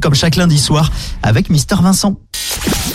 comme chaque lundi soir avec Mister Vincent.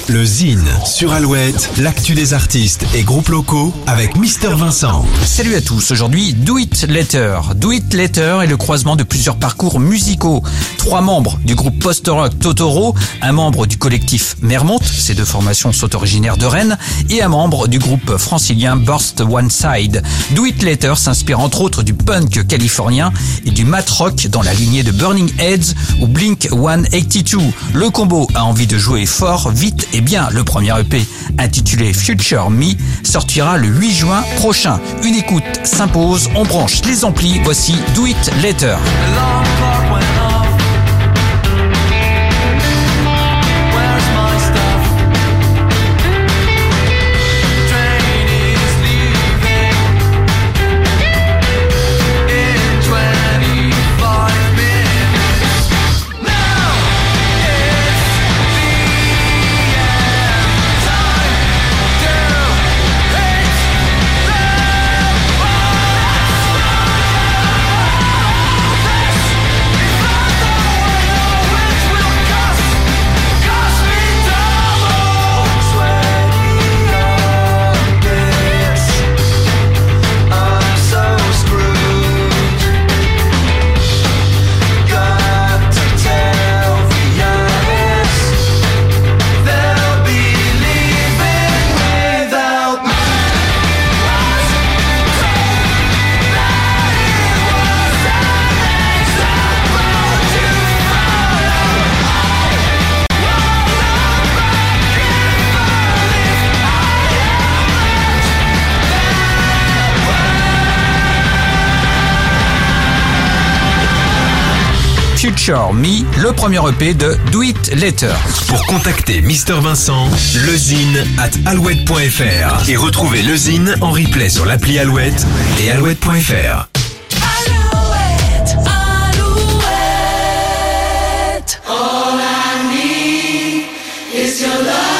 Le Zine sur Alouette, l'actu des artistes et groupes locaux avec Mister Vincent. Salut à tous, aujourd'hui Do It Later. Do It Later est le croisement de plusieurs parcours musicaux. Trois membres du groupe post-rock Totoro, un membre du collectif Mermont, ces deux formations sont originaires de Rennes, et un membre du groupe francilien Burst One Side. Do It Later s'inspire entre autres du punk californien et du mat rock dans la lignée de Burning Heads ou Blink 182. Le combo a envie de jouer fort, vite et bien. Le premier EP, intitulé Future Me, sortira le 8 juin prochain. Une écoute s'impose, on branche les amplis, voici Do It Later. Me, le premier EP de Do It Later. Pour contacter Mister Vincent, lezine at alouette.fr et retrouver lezine en replay sur l'appli Alouette et alouette.fr. Alouette, Alouette. All I need is your love.